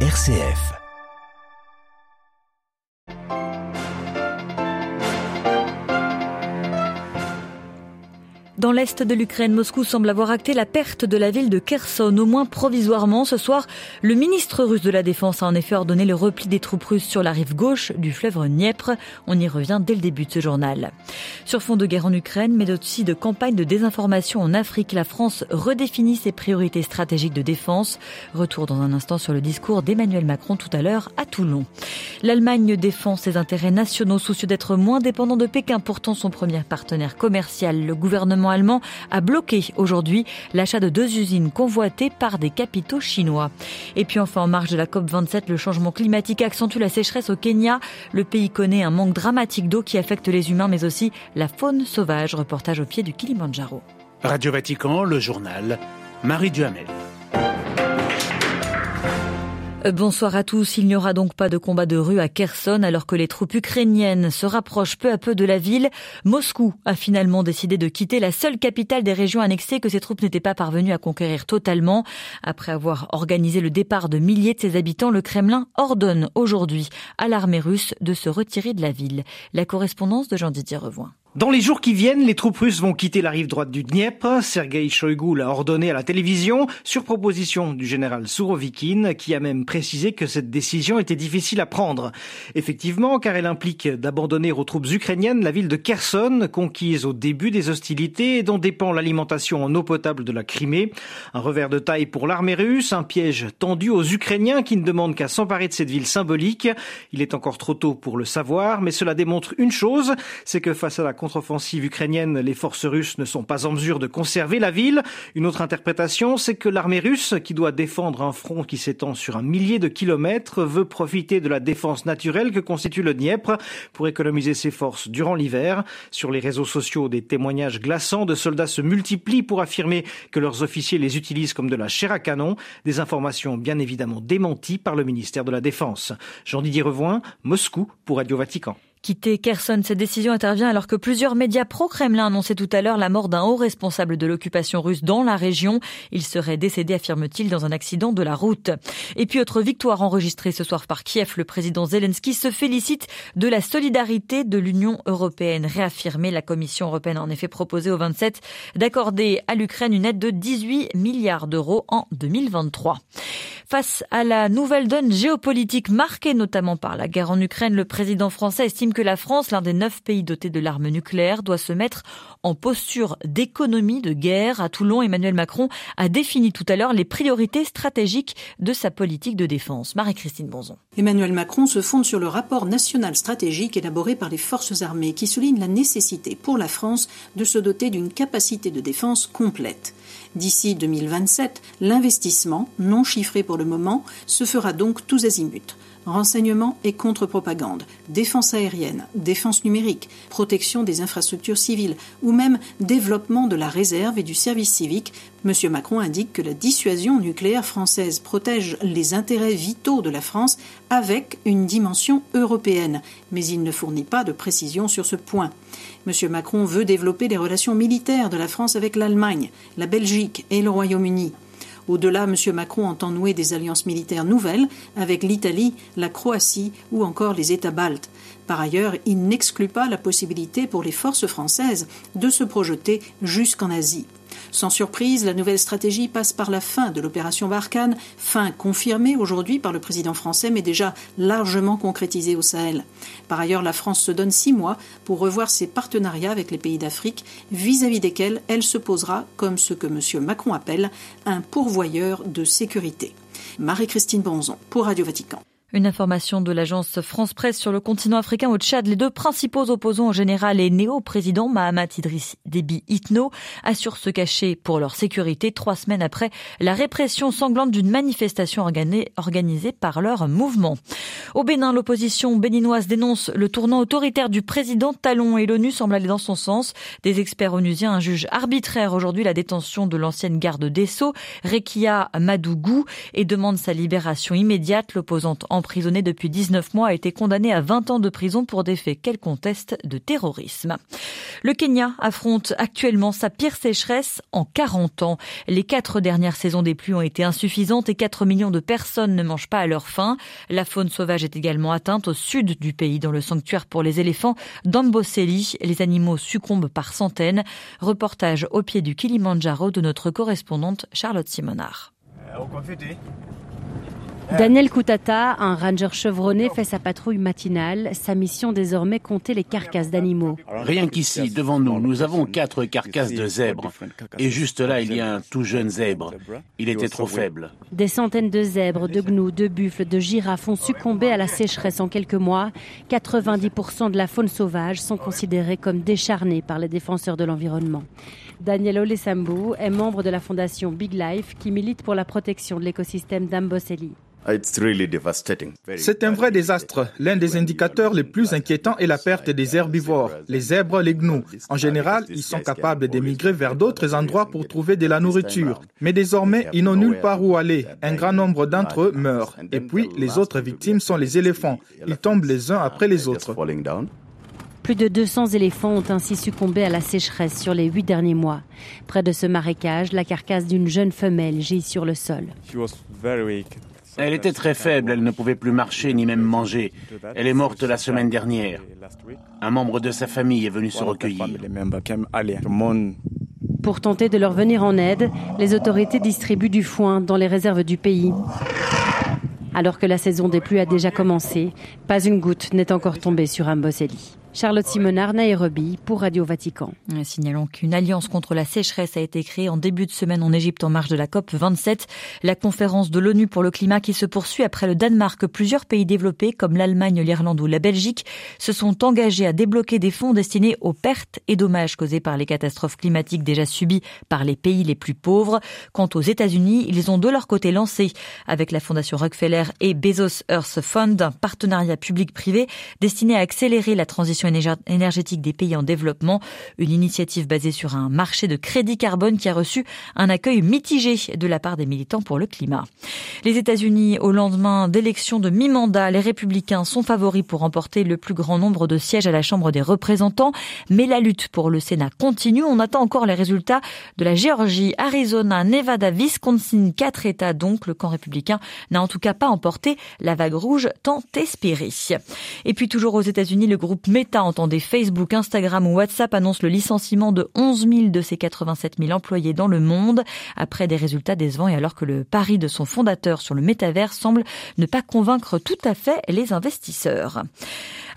RCF. Dans l'est de l'Ukraine, Moscou semble avoir acté la perte de la ville de Kherson, au moins provisoirement. Ce soir, le ministre russe de la Défense a en effet ordonné le repli des troupes russes sur la rive gauche du fleuve Dniepr. On y revient dès le début de ce journal. Sur fond de guerre en Ukraine, mais aussi de campagne de désinformation en Afrique, la France redéfinit ses priorités stratégiques de défense. Retour dans un instant sur le discours d'Emmanuel Macron tout à l'heure à Toulon. L'Allemagne défend ses intérêts nationaux, soucieux d'être moins dépendant de Pékin, pourtant son premier partenaire commercial. Le gouvernement allemand a bloqué aujourd'hui l'achat de deux usines convoitées par des capitaux chinois. Et puis enfin, en marge de la COP27, le changement climatique accentue la sécheresse au Kenya. Le pays connaît un manque dramatique d'eau qui affecte les humains mais aussi la faune sauvage. Reportage au pied du Kilimanjaro. Radio Vatican, le journal, Marie Duhamel. Euh, bonsoir à tous. Il n'y aura donc pas de combat de rue à Kherson alors que les troupes ukrainiennes se rapprochent peu à peu de la ville. Moscou a finalement décidé de quitter la seule capitale des régions annexées que ses troupes n'étaient pas parvenues à conquérir totalement. Après avoir organisé le départ de milliers de ses habitants, le Kremlin ordonne aujourd'hui à l'armée russe de se retirer de la ville. La correspondance de Jean-Didier Revoin. Dans les jours qui viennent, les troupes russes vont quitter la rive droite du Dniepr. Sergei Shoigu l'a ordonné à la télévision sur proposition du général Sourovikine qui a même précisé que cette décision était difficile à prendre. Effectivement, car elle implique d'abandonner aux troupes ukrainiennes la ville de Kherson, conquise au début des hostilités et dont dépend l'alimentation en eau potable de la Crimée. Un revers de taille pour l'armée russe, un piège tendu aux Ukrainiens qui ne demandent qu'à s'emparer de cette ville symbolique. Il est encore trop tôt pour le savoir, mais cela démontre une chose, c'est que face à la contre-offensive ukrainienne, les forces russes ne sont pas en mesure de conserver la ville. Une autre interprétation, c'est que l'armée russe, qui doit défendre un front qui s'étend sur un millier de kilomètres, veut profiter de la défense naturelle que constitue le Dniepr pour économiser ses forces durant l'hiver. Sur les réseaux sociaux, des témoignages glaçants de soldats se multiplient pour affirmer que leurs officiers les utilisent comme de la chair à canon. Des informations bien évidemment démenties par le ministère de la Défense. Jean-Didier Revoin, Moscou pour Radio Vatican quitter Kherson. Cette décision intervient alors que plusieurs médias pro-Kremlin annonçaient tout à l'heure la mort d'un haut responsable de l'occupation russe dans la région. Il serait décédé, affirme-t-il, dans un accident de la route. Et puis autre victoire enregistrée ce soir par Kiev, le président Zelensky se félicite de la solidarité de l'Union européenne. Réaffirmée, la Commission européenne a en effet proposé au 27 d'accorder à l'Ukraine une aide de 18 milliards d'euros en 2023. Face à la nouvelle donne géopolitique marquée notamment par la guerre en Ukraine, le président français estime que la France, l'un des neuf pays dotés de l'arme nucléaire, doit se mettre en posture d'économie de guerre. À Toulon, Emmanuel Macron a défini tout à l'heure les priorités stratégiques de sa politique de défense. Marie-Christine Bonzon. Emmanuel Macron se fonde sur le rapport national stratégique élaboré par les forces armées qui souligne la nécessité pour la France de se doter d'une capacité de défense complète. D'ici 2027, l'investissement, non chiffré pour le moment, se fera donc tous azimuts renseignement et contre-propagande, défense aérienne, défense numérique, protection des infrastructures civiles ou même développement de la réserve et du service civique, M. Macron indique que la dissuasion nucléaire française protège les intérêts vitaux de la France avec une dimension européenne, mais il ne fournit pas de précision sur ce point. M. Macron veut développer les relations militaires de la France avec l'Allemagne, la Belgique et le Royaume-Uni. Au-delà, M. Macron entend nouer des alliances militaires nouvelles avec l'Italie, la Croatie ou encore les États baltes. Par ailleurs, il n'exclut pas la possibilité pour les forces françaises de se projeter jusqu'en Asie. Sans surprise, la nouvelle stratégie passe par la fin de l'opération Barkhane, fin confirmée aujourd'hui par le président français, mais déjà largement concrétisée au Sahel. Par ailleurs, la France se donne six mois pour revoir ses partenariats avec les pays d'Afrique, vis-à-vis desquels elle se posera comme ce que M. Macron appelle un pourvoyeur de sécurité. Marie-Christine Bonzon pour Radio Vatican. Une information de l'agence France Presse sur le continent africain au Tchad. Les deux principaux opposants au général et néo-président Mahamat Idriss Déby Itno assurent se cacher pour leur sécurité trois semaines après la répression sanglante d'une manifestation organisée par leur mouvement. Au Bénin, l'opposition béninoise dénonce le tournant autoritaire du président Talon et l'ONU semble aller dans son sens. Des experts onusiens jugent arbitraire aujourd'hui la détention de l'ancienne garde des Sceaux, Rekia Madougou, et demandent sa libération immédiate. L'opposante en emprisonné depuis 19 mois, a été condamné à 20 ans de prison pour des faits qu'elle conteste de terrorisme. Le Kenya affronte actuellement sa pire sécheresse en 40 ans. Les quatre dernières saisons des pluies ont été insuffisantes et 4 millions de personnes ne mangent pas à leur faim. La faune sauvage est également atteinte au sud du pays, dans le sanctuaire pour les éléphants d'Amboseli. Les animaux succombent par centaines. Reportage au pied du Kilimandjaro de notre correspondante Charlotte Simonard. Daniel Koutata, un ranger chevronné, fait sa patrouille matinale. Sa mission désormais compter les carcasses d'animaux. Rien qu'ici, devant nous, nous avons quatre carcasses de zèbres. Et juste là, il y a un tout jeune zèbre. Il était trop faible. Des centaines de zèbres, de gnous, de buffles, de girafes ont succombé à la sécheresse en quelques mois. 90% de la faune sauvage sont considérés comme décharnés par les défenseurs de l'environnement. Daniel Olesambu est membre de la fondation Big Life qui milite pour la protection de l'écosystème d'Amboseli. C'est un vrai désastre. L'un des indicateurs les plus inquiétants est la perte des herbivores, les zèbres, les gnous. En général, ils sont capables d'émigrer vers d'autres endroits pour trouver de la nourriture. Mais désormais, ils n'ont nulle part où aller. Un grand nombre d'entre eux meurent. Et puis, les autres victimes sont les éléphants. Ils tombent les uns après les autres. Plus de 200 éléphants ont ainsi succombé à la sécheresse sur les huit derniers mois. Près de ce marécage, la carcasse d'une jeune femelle gît sur le sol. Elle était très faible, elle ne pouvait plus marcher ni même manger. Elle est morte la semaine dernière. Un membre de sa famille est venu se recueillir. Pour tenter de leur venir en aide, les autorités distribuent du foin dans les réserves du pays. Alors que la saison des pluies a déjà commencé, pas une goutte n'est encore tombée sur Amboseli. Charlotte Simonard, Nairobi, pour Radio Vatican. Signalons qu'une alliance contre la sécheresse a été créée en début de semaine en Égypte en marge de la COP 27, la conférence de l'ONU pour le climat qui se poursuit après le Danemark. Plusieurs pays développés comme l'Allemagne, l'Irlande ou la Belgique se sont engagés à débloquer des fonds destinés aux pertes et dommages causés par les catastrophes climatiques déjà subies par les pays les plus pauvres. Quant aux États-Unis, ils ont de leur côté lancé avec la Fondation Rockefeller et Bezos Earth Fund un partenariat public-privé destiné à accélérer la transition énergétique des pays en développement, une initiative basée sur un marché de crédit carbone qui a reçu un accueil mitigé de la part des militants pour le climat. Les États-Unis, au lendemain d'élections de mi-mandat, les républicains sont favoris pour remporter le plus grand nombre de sièges à la Chambre des représentants, mais la lutte pour le Sénat continue. On attend encore les résultats de la Géorgie, Arizona, Nevada, Wisconsin, quatre États donc. Le camp républicain n'a en tout cas pas emporté la vague rouge tant espérée. Et puis toujours aux États-Unis, le groupe Meta entendez Facebook, Instagram ou WhatsApp annonce le licenciement de 11 000 de ses 87 000 employés dans le monde après des résultats décevants et alors que le pari de son fondateur sur le métavers semble ne pas convaincre tout à fait les investisseurs.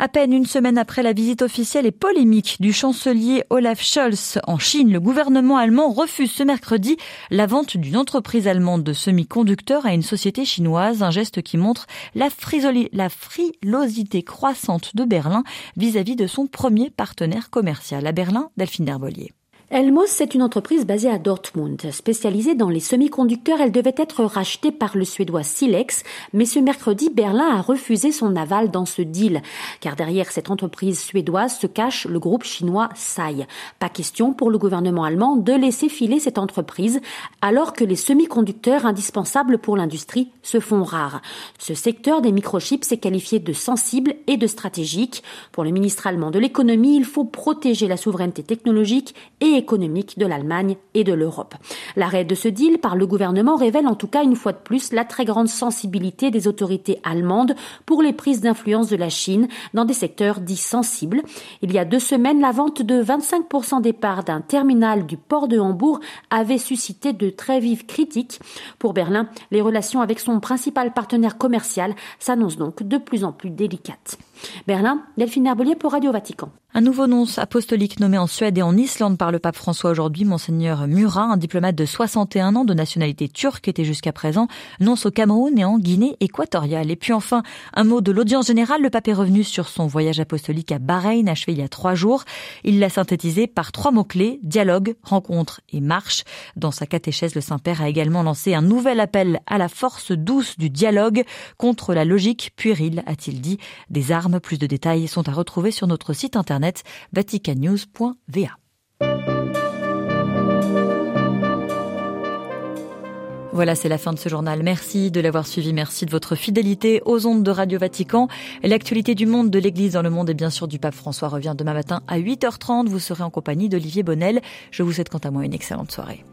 À peine une semaine après la visite officielle et polémique du chancelier Olaf Scholz en Chine, le gouvernement allemand refuse ce mercredi la vente d'une entreprise allemande de semi-conducteurs à une société chinoise, un geste qui montre la, frilosité croissante de Berlin vis-à-vis de son premier partenaire commercial à Berlin, Delphine Derbolier. Elmos, c'est une entreprise basée à Dortmund. Spécialisée dans les semi-conducteurs, elle devait être rachetée par le suédois Silex, mais ce mercredi, Berlin a refusé son aval dans ce deal, car derrière cette entreprise suédoise se cache le groupe chinois SAI. Pas question pour le gouvernement allemand de laisser filer cette entreprise, alors que les semi-conducteurs indispensables pour l'industrie se font rares. Ce secteur des microchips est qualifié de sensible et de stratégique. Pour le ministre allemand de l'économie, il faut protéger la souveraineté technologique et économique de l'Allemagne et de l'Europe. L'arrêt de ce deal par le gouvernement révèle en tout cas une fois de plus la très grande sensibilité des autorités allemandes pour les prises d'influence de la Chine dans des secteurs dits sensibles. Il y a deux semaines, la vente de 25% des parts d'un terminal du port de Hambourg avait suscité de très vives critiques. Pour Berlin, les relations avec son principal partenaire commercial s'annoncent donc de plus en plus délicates. Berlin, Delphine Herbelier pour Radio Vatican. Un nouveau nonce apostolique nommé en Suède et en Islande par le pape François aujourd'hui, monseigneur Murat, un diplomate de 61 ans de nationalité turque, était jusqu'à présent nonce au Cameroun et en Guinée équatoriale. Et puis enfin, un mot de l'audience générale. Le pape est revenu sur son voyage apostolique à Bahreïn, achevé il y a trois jours. Il l'a synthétisé par trois mots-clés, dialogue, rencontre et marche. Dans sa catéchèse, le Saint-Père a également lancé un nouvel appel à la force douce du dialogue contre la logique puérile, a-t-il dit, des armes. Plus de détails sont à retrouver sur notre site internet vaticannews.va. Voilà, c'est la fin de ce journal. Merci de l'avoir suivi. Merci de votre fidélité aux ondes de Radio Vatican. L'actualité du monde, de l'Église dans le monde et bien sûr du pape François revient demain matin à 8h30. Vous serez en compagnie d'Olivier Bonnel. Je vous souhaite quant à moi une excellente soirée.